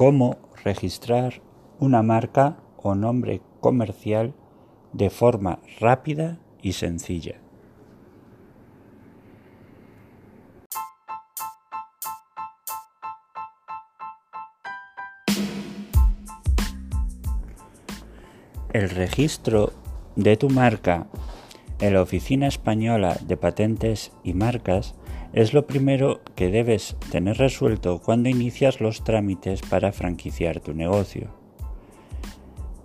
cómo registrar una marca o nombre comercial de forma rápida y sencilla. El registro de tu marca en la Oficina Española de Patentes y Marcas es lo primero que debes tener resuelto cuando inicias los trámites para franquiciar tu negocio.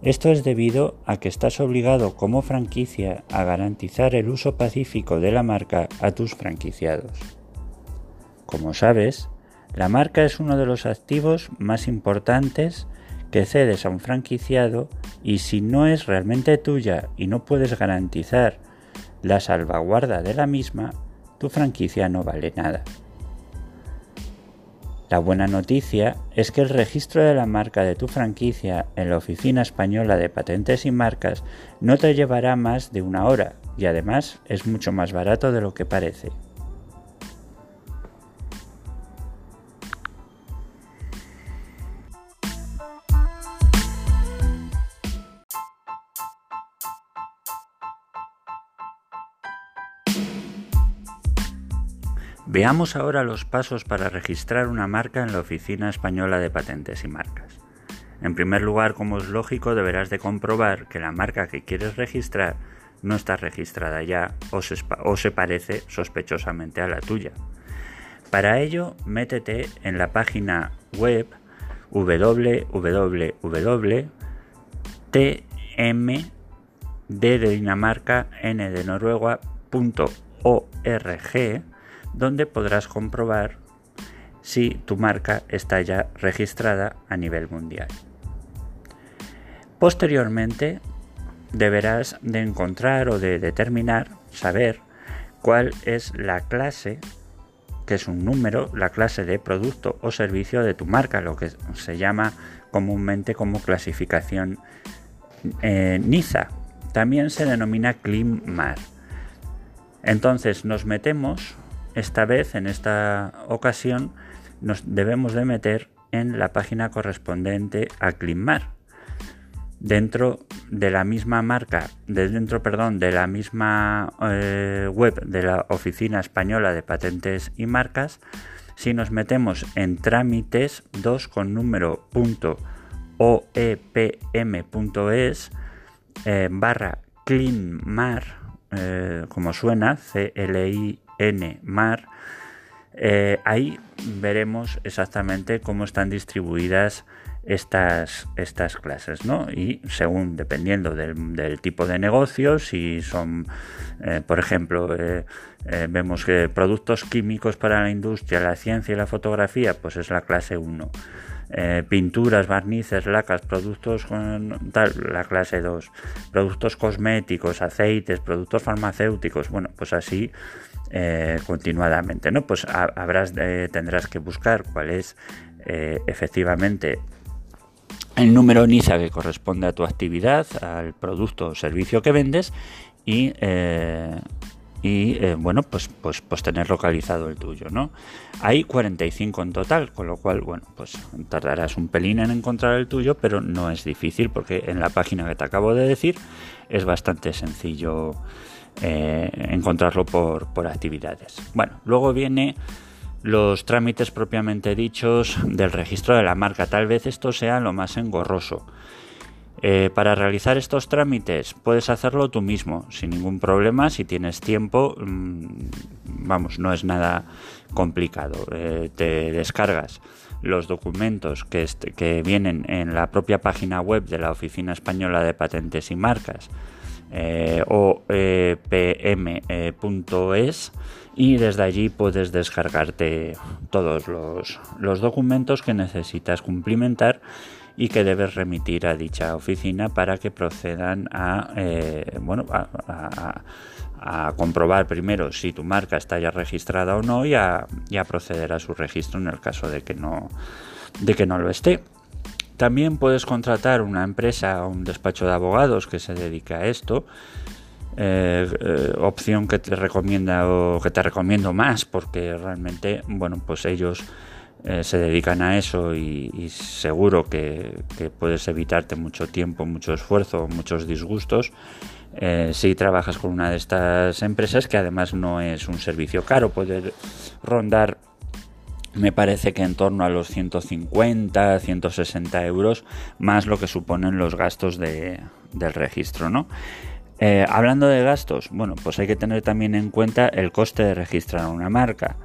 Esto es debido a que estás obligado como franquicia a garantizar el uso pacífico de la marca a tus franquiciados. Como sabes, la marca es uno de los activos más importantes que cedes a un franquiciado y si no es realmente tuya y no puedes garantizar la salvaguarda de la misma, tu franquicia no vale nada. La buena noticia es que el registro de la marca de tu franquicia en la Oficina Española de Patentes y Marcas no te llevará más de una hora y además es mucho más barato de lo que parece. Veamos ahora los pasos para registrar una marca en la Oficina Española de Patentes y Marcas. En primer lugar, como es lógico, deberás de comprobar que la marca que quieres registrar no está registrada ya o se, parece sospechosamente a la tuya. Para ello, métete en la página web www.tm de Dinamarca donde podrás comprobar si tu marca está ya registrada a nivel mundial. Posteriormente, deberás de encontrar o de determinar, saber cuál es la clase, que es un número, la clase de producto o servicio de tu marca, lo que se llama comúnmente como clasificación eh, NISA. También se denomina CLIMAR. Entonces nos metemos esta vez, en esta ocasión, nos debemos de meter en la página correspondiente a Climar. Dentro de la misma marca, dentro, perdón, de la misma eh, web de la Oficina Española de Patentes y Marcas, si nos metemos en trámites 2 con número punto eh, barra clinmar, eh, como suena, C-L-I N mar, eh, ahí veremos exactamente cómo están distribuidas estas, estas clases, ¿no? Y según, dependiendo del, tipo de negocio, si son, eh, por ejemplo, eh, vemos que productos químicos para la industria, la ciencia y la fotografía, pues es la clase 1. pinturas, barnices, lacas, productos con tal, la clase 2, productos cosméticos, aceites, productos farmacéuticos, bueno, pues así eh, continuadamente, ¿no? Pues habrás tendrás que buscar cuál es eh, efectivamente el número NISA que corresponde a tu actividad, al producto o servicio que vendes y, eh, y bueno, pues, pues, pues tener localizado el tuyo, ¿no? Hay 45 en total, con lo cual, bueno, pues tardarás un pelín en encontrar el tuyo, pero no es difícil porque en la página que te acabo de decir es bastante sencillo eh, encontrarlo por, actividades. Bueno, luego viene los trámites propiamente dichos del registro de la marca. Tal vez esto sea lo más engorroso. Eh, para realizar estos trámites puedes hacerlo tú mismo, sin ningún problema, si tienes tiempo, mm, vamos, no es nada complicado. Eh, te descargas los documentos que, vienen en la propia página web de la Oficina Española de Patentes y Marcas eh, opm.es y desde allí puedes descargarte todos los, documentos que necesitas cumplimentar y que debes remitir a dicha oficina para que procedan a, eh, bueno, a, comprobar primero si tu marca está ya registrada o no y a, y a proceder a su registro en el caso de que no, de que no lo esté. También puedes contratar una empresa o un despacho de abogados que se dedica a esto. Eh, eh, opción que te recomienda o que te recomiendo más porque realmente bueno pues ellos eh, se dedican a eso y, seguro que, puedes evitarte mucho tiempo, mucho esfuerzo, muchos disgustos. Eh, si trabajas con una de estas empresas que además no es un servicio caro, puede rondar me parece que en torno a los 150, 160 euros, más lo que suponen los gastos del registro, ¿no? Eh, hablando de gastos, bueno, pues hay que tener también en cuenta el coste de registrar una marca.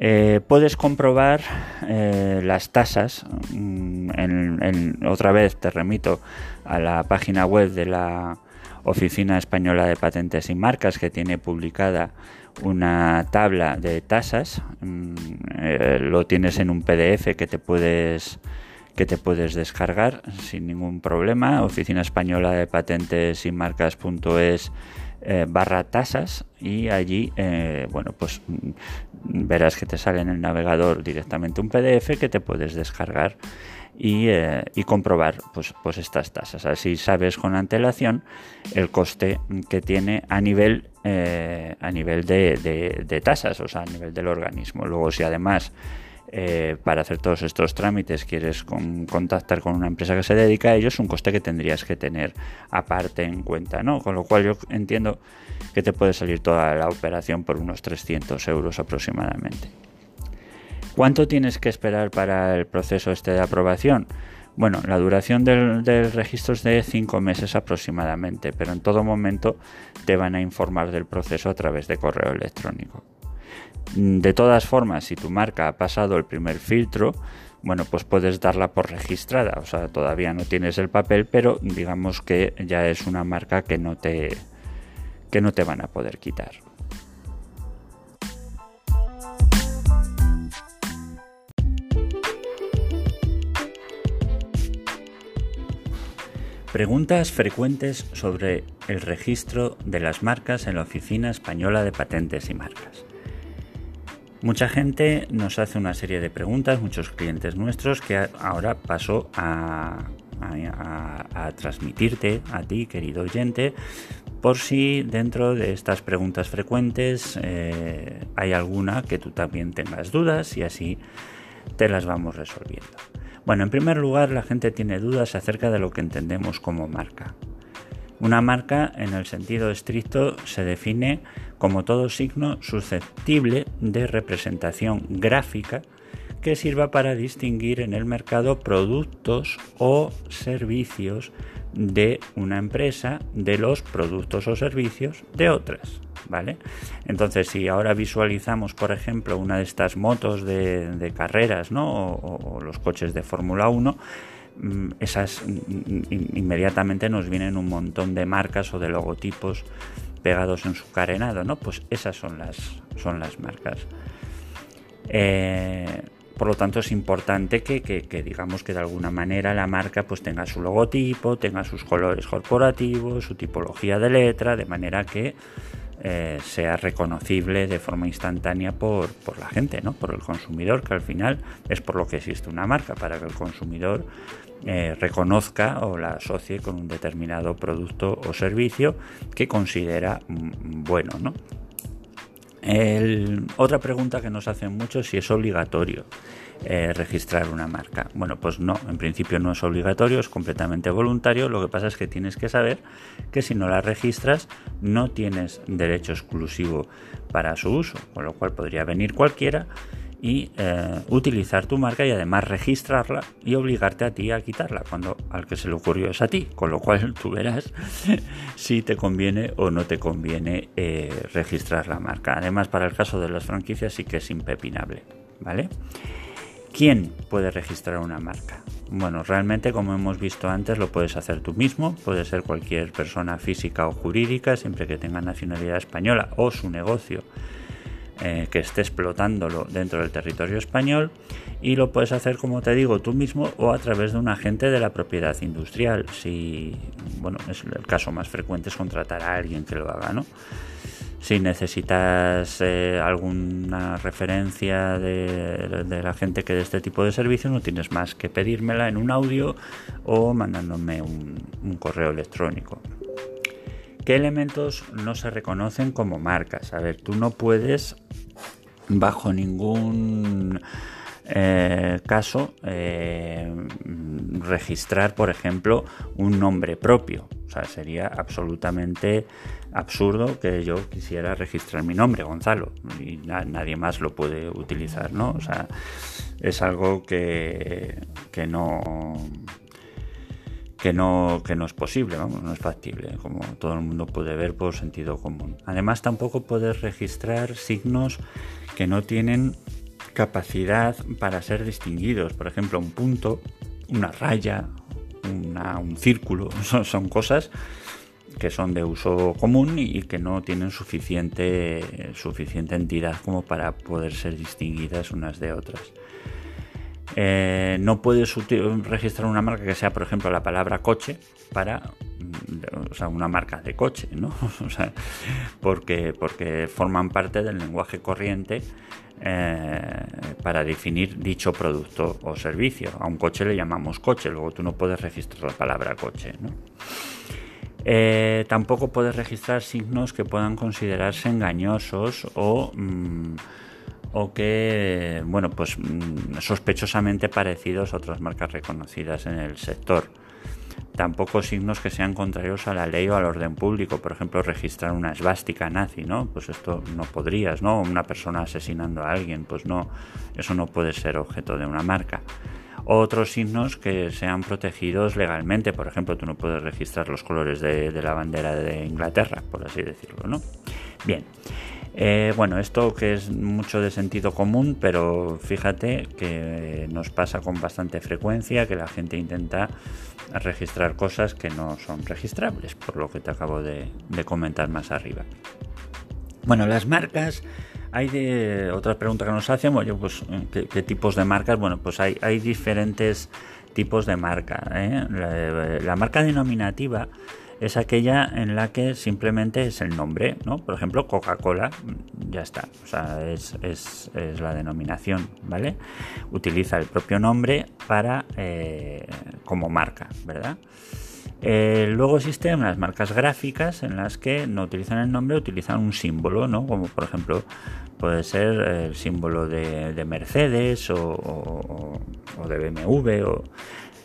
Eh, puedes comprobar eh, las tasas, mm, otra vez te remito a la página web de la Oficina Española de Patentes y Marcas que tiene publicada una tabla de tasas, mm, lo tienes en un PDF que te puedes que te puedes descargar sin ningún problema. Oficina Española de Patentes y Marcas.es eh, barra tasas y allí eh, bueno pues mm, verás que te sale en el navegador directamente un PDF que te puedes descargar y, eh, comprobar pues, pues estas tasas. Así sabes con antelación el coste que tiene a nivel a nivel de, de tasas o sea a nivel del organismo. Luego si además eh, para hacer todos estos trámites quieres contactar con una empresa que se dedica a ello, es un coste que tendrías que tener aparte en cuenta, ¿no? Con lo cual yo entiendo que te puede salir toda la operación por unos 300 euros aproximadamente. ¿Cuánto tienes que esperar para el proceso este de aprobación? Bueno, la duración del, del, registro es de 5 meses aproximadamente, pero en todo momento te van a informar del proceso a través de correo electrónico. De todas formas, si tu marca ha pasado el primer filtro, bueno, pues puedes darla por registrada. O sea, todavía no tienes el papel, pero digamos que ya es una marca que no te, que no te van a poder quitar. Preguntas frecuentes sobre el registro de las marcas en la Oficina Española de Patentes y Marcas. Mucha gente nos hace una serie de preguntas, muchos clientes nuestros, que ahora paso a, transmitirte a ti, querido oyente, por si dentro de estas preguntas frecuentes eh, hay alguna que tú también tengas dudas y así te las vamos resolviendo. Bueno, en primer lugar, la gente tiene dudas acerca de lo que entendemos como marca. Una marca, en el sentido estricto, se define como todo signo susceptible de representación gráfica que sirva para distinguir en el mercado productos o servicios de una empresa de los productos o servicios de otras. ¿Vale? Entonces, si ahora visualizamos, por ejemplo, una de estas motos de, carreras ¿no? o, o los coches de Fórmula 1, Mm, esas mm, mm, inmediatamente nos vienen un montón de marcas o de logotipos pegados en su carenado, ¿no? Pues esas son las, son las marcas. Eh, por lo tanto es importante que, digamos que de alguna manera la marca pues tenga su logotipo, tenga sus colores corporativos, su tipología de letra, de manera que eh, sea reconocible de forma instantánea por, por, la gente, ¿no? por el consumidor, que al final es por lo que existe una marca, para que el consumidor eh, reconozca o la asocie con un determinado producto o servicio que considera mm, bueno. ¿no? otra pregunta que nos hacen mucho es si es obligatorio eh, registrar una marca. Bueno, pues no, en principio no es obligatorio, es completamente voluntario. Lo que pasa es que tienes que saber que si no la registras no tienes derecho exclusivo para su uso, con lo cual podría venir cualquiera y eh, utilizar tu marca y además registrarla y obligarte a ti a quitarla cuando al que se le ocurrió es a ti, con lo cual tú verás si te conviene o no te conviene eh, registrar la marca. Además, para el caso de las franquicias sí que es impepinable, ¿vale? ¿Quién puede registrar una marca? Bueno, realmente como hemos visto antes lo puedes hacer tú mismo, puede ser cualquier persona física o jurídica, siempre que tenga nacionalidad española o su negocio eh, que esté explotándolo dentro del territorio español. Y lo puedes hacer como te digo tú mismo o a través de un agente de la propiedad industrial. Si bueno es el caso más frecuente es contratar a alguien que lo haga no si necesitas eh, alguna referencia de, la gente que dé este tipo de servicio no tienes más que pedírmela en un audio o mandándome un correo electrónico ¿Qué elementos no se reconocen como marcas? A ver, tú no puedes bajo ningún eh, caso eh, registrar, por ejemplo, un nombre propio. O sea, sería absolutamente absurdo que yo quisiera registrar mi nombre, Gonzalo, y nadie más lo puede utilizar, ¿no? O sea, es algo que, que no que no, que no es posible, vamos, no es factible, como todo el mundo puede ver por sentido común. Además, tampoco puedes registrar signos que no tienen capacidad para ser distinguidos. Por ejemplo, un punto, una raya, un círculo, son, cosas que son de uso común y que no tienen suficiente, suficiente entidad como para poder ser distinguidas unas de otras. Eh, no puedes registrar una marca que sea, por ejemplo, la palabra coche para o sea, una marca de coche, ¿no? O sea, porque, porque forman parte del lenguaje corriente eh, para definir dicho producto o servicio. A un coche le llamamos coche, luego tú no puedes registrar la palabra coche, ¿no? Eh, tampoco puedes registrar signos que puedan considerarse engañosos o... Mm, o que, bueno, pues mm, sospechosamente parecidos a otras marcas reconocidas en el sector. Tampoco signos que sean contrarios a la ley o al orden público, por ejemplo, registrar una esvástica nazi, ¿no? Pues esto no podrías, ¿no? Una persona asesinando a alguien, pues no, eso no puede ser objeto de una marca. Otros signos que sean protegidos legalmente, por ejemplo, tú no puedes registrar los colores de, de la bandera de Inglaterra, por así decirlo, ¿no? Bien. Eh, bueno, esto que es mucho de sentido común, pero fíjate que nos pasa con bastante frecuencia que la gente intenta registrar cosas que no son registrables, por lo que te acabo de, comentar más arriba. Bueno, las marcas, hay de otra pregunta que nos hacen, bueno, pues ¿qué, tipos de marcas? Bueno, pues hay, diferentes tipos de marca. ¿eh? la marca denominativa es aquella en la que simplemente es el nombre, ¿no? Por ejemplo, Coca-Cola, mm, ya está, o sea, es, la denominación, ¿vale? Utiliza el propio nombre para eh, como marca, ¿verdad? Eh, luego existen las marcas gráficas en las que no utilizan el nombre, utilizan un símbolo, ¿no? Como por ejemplo puede ser el símbolo de, Mercedes o, de BMW o,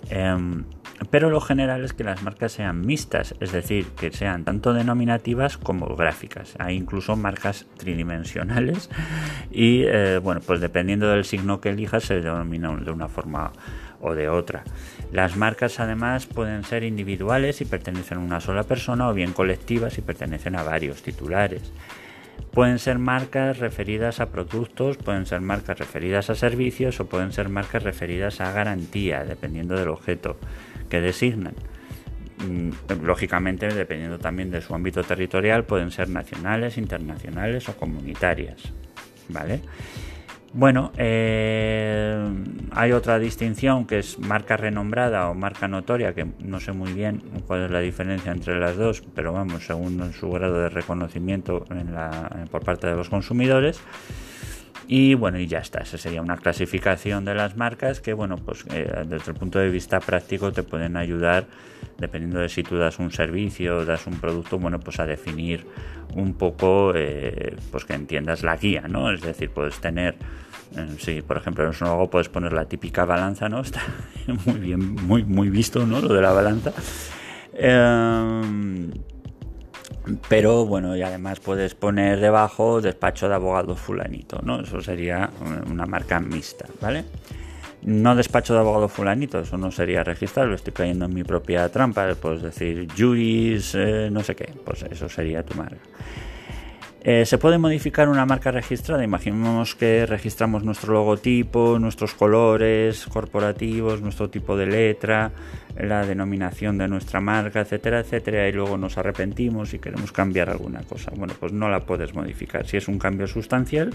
em, pero lo general es que las marcas sean mixtas, es decir, que sean tanto denominativas como gráficas. Hay incluso marcas tridimensionales y eh, bueno, pues dependiendo del signo que elijas se denomina de una forma o de otra. Las marcas además pueden ser individuales y pertenecen a una sola persona o bien colectivas y pertenecen a varios titulares. Pueden ser marcas referidas a productos, pueden ser marcas referidas a servicios o pueden ser marcas referidas a garantía, dependiendo del objeto que designan. Mm, lógicamente, dependiendo también de su ámbito territorial, pueden ser nacionales, internacionales o comunitarias. ¿Vale? Bueno, eh, hay otra distinción que es marca renombrada o marca notoria, que no sé muy bien cuál es la diferencia entre las dos, pero vamos, según su grado de reconocimiento por parte de los consumidores. Y bueno, y ya está, esa sería una clasificación de las marcas que, bueno, pues eh, desde el punto de vista práctico te pueden ayudar, dependiendo de si tú das un servicio das un producto, bueno, pues a definir un poco, eh, pues que entiendas la guía, ¿no? Es decir, puedes tener, eh, si por ejemplo en un puedes poner la típica balanza, ¿no? Está muy bien, muy, muy visto, ¿no? Lo de la balanza. Eh, pero bueno, y además puedes poner debajo despacho de abogado fulanito, ¿no? Eso sería una marca mixta, ¿vale? No despacho de abogado fulanito, eso no sería registrarlo, estoy cayendo en mi propia trampa, puedes decir juice, eh, no sé qué, pues eso sería tu marca. Eh, ¿Se puede modificar una marca registrada? Imaginemos que registramos nuestro logotipo, nuestros colores corporativos, nuestro tipo de letra, la denominación de nuestra marca, etcétera, etcétera, y luego nos arrepentimos y queremos cambiar alguna cosa. Bueno, pues no la puedes modificar. Si es un cambio sustancial,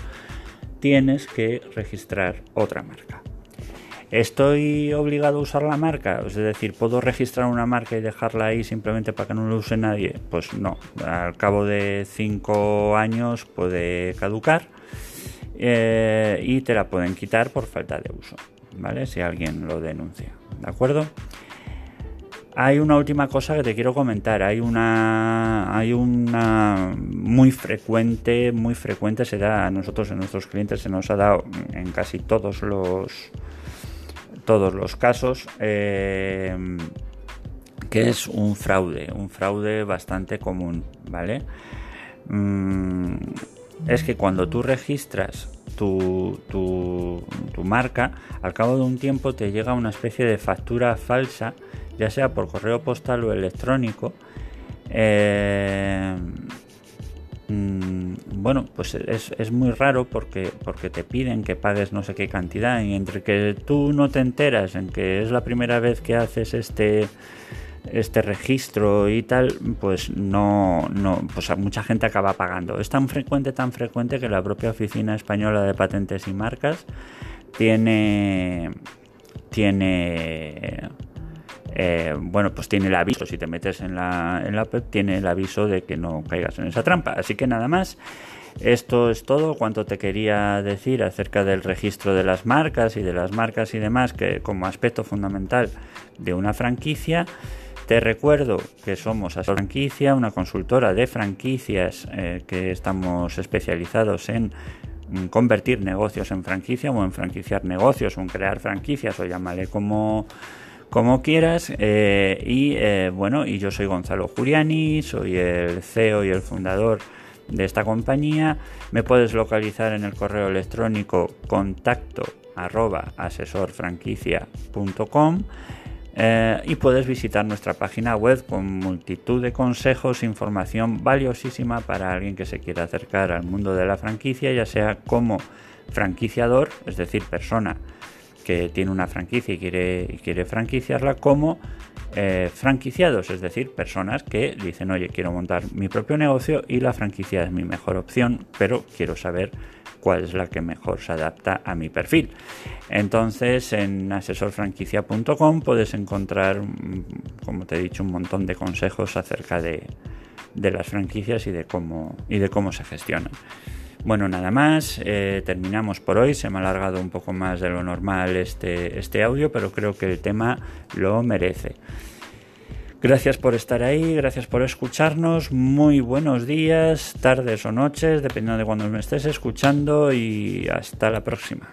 tienes que registrar otra marca. ¿Estoy obligado a usar la marca? Es decir, ¿puedo registrar una marca y dejarla ahí simplemente para que no la use nadie? Pues no, al cabo de cinco años puede caducar eh, y te la pueden quitar por falta de uso, ¿vale? Si alguien lo denuncia, ¿de acuerdo? Hay una última cosa que te quiero comentar. Hay una, hay una muy frecuente, muy frecuente se da a nosotros, en nuestros clientes, se nos ha dado en casi todos los, todos los casos, eh, que es un fraude, un fraude bastante común, ¿vale? Mm, es que cuando tú registras tu, tu, marca, al cabo de un tiempo te llega una especie de factura falsa, ya sea por correo postal o electrónico. Eh, bueno, pues es, muy raro porque, porque te piden que pagues no sé qué cantidad y entre que tú no te enteras en que es la primera vez que haces este este registro y tal, pues no, no, pues mucha gente acaba pagando. Es tan frecuente, tan frecuente que la propia Oficina Española de Patentes y Marcas tiene, tiene, eh, bueno, pues tiene el aviso, si te metes en la, en la tiene el aviso de que no caigas en esa trampa. Así que nada más. Esto es todo cuanto te quería decir acerca del registro de las marcas y de las marcas y demás, que como aspecto fundamental de una franquicia. Te recuerdo que somos a Franquicia, una consultora de franquicias eh, que estamos especializados en mm, convertir negocios en franquicia o en franquiciar negocios o en crear franquicias o llámale como como quieras eh, y eh, bueno y yo soy Gonzalo Juriani soy el CEO y el fundador de esta compañía me puedes localizar en el correo electrónico contacto arroba asesorfranquicia.com eh, y puedes visitar nuestra página web con multitud de consejos información valiosísima para alguien que se quiera acercar al mundo de la franquicia, ya sea como franquiciador, es decir, persona que tiene una franquicia y quiere, quiere franquiciarla, como eh, franquiciados, es decir, personas que dicen, oye, quiero montar mi propio negocio y la franquicia es mi mejor opción, pero quiero saber cuál es la que mejor se adapta a mi perfil. Entonces en asesorfranquicia.com puedes encontrar, mm, como te he dicho, un montón de consejos acerca de, las franquicias y de cómo, y de cómo se gestionan. Bueno, nada más, eh, terminamos por hoy, se me ha alargado un poco más de lo normal este, este audio, pero creo que el tema lo merece. Gracias por estar ahí, gracias por escucharnos. Muy buenos días, tardes o noches, dependiendo de cuando me estés escuchando y hasta la próxima.